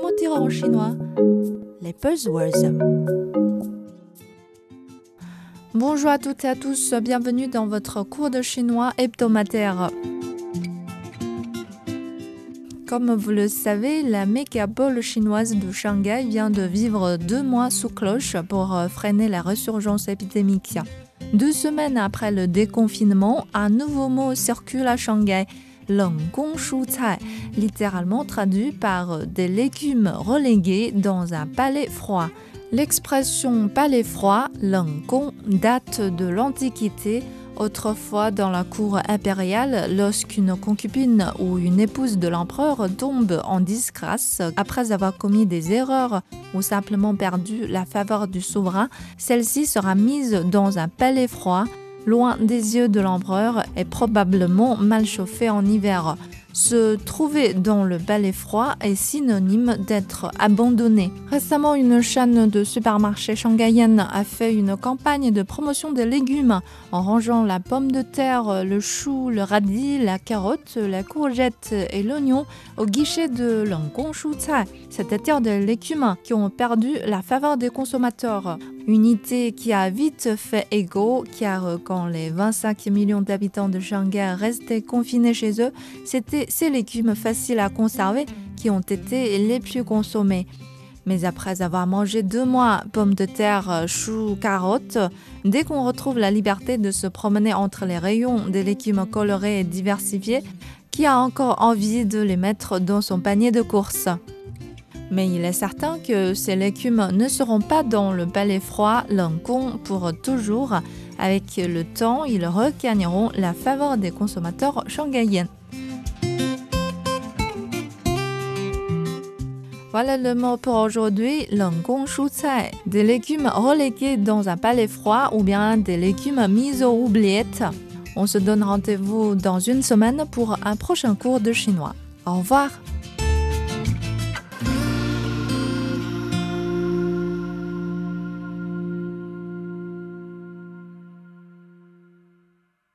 Comment dire en chinois Les buzzwords. Bonjour à toutes et à tous, bienvenue dans votre cours de chinois hebdomadaire. Comme vous le savez, la mégapole chinoise de Shanghai vient de vivre deux mois sous cloche pour freiner la résurgence épidémique. Deux semaines après le déconfinement, un nouveau mot circule à Shanghai, Gong Shu Cai, littéralement traduit par des légumes relégués dans un palais froid. L'expression palais froid, Gong, date de l'Antiquité. Autrefois, dans la cour impériale, lorsqu'une concubine ou une épouse de l'empereur tombe en disgrâce après avoir commis des erreurs ou simplement perdu la faveur du souverain, celle-ci sera mise dans un palais froid loin des yeux de l'empereur et probablement mal chauffé en hiver. Se trouver dans le balai froid est synonyme d'être abandonné. Récemment, une chaîne de supermarchés shanghaïenne a fait une campagne de promotion des légumes en rangeant la pomme de terre, le chou, le radis, la carotte, la courgette et l'oignon au guichet de Cai, c'est-à-dire des légumes qui ont perdu la faveur des consommateurs. Unité qui a vite fait égo car quand les 25 millions d'habitants de Shanghai restaient confinés chez eux, c'était ces légumes faciles à conserver qui ont été les plus consommés. Mais après avoir mangé deux mois pommes de terre, choux, carottes, dès qu'on retrouve la liberté de se promener entre les rayons des légumes colorés et diversifiés, qui a encore envie de les mettre dans son panier de course mais il est certain que ces légumes ne seront pas dans le palais froid Lancôme pour toujours. Avec le temps, ils regagneront la faveur des consommateurs shanghaïens. Voilà le mot pour aujourd'hui, Gong Shu Cai. Des légumes relégués dans un palais froid ou bien des légumes mis aux oubliettes. On se donne rendez-vous dans une semaine pour un prochain cours de chinois. Au revoir!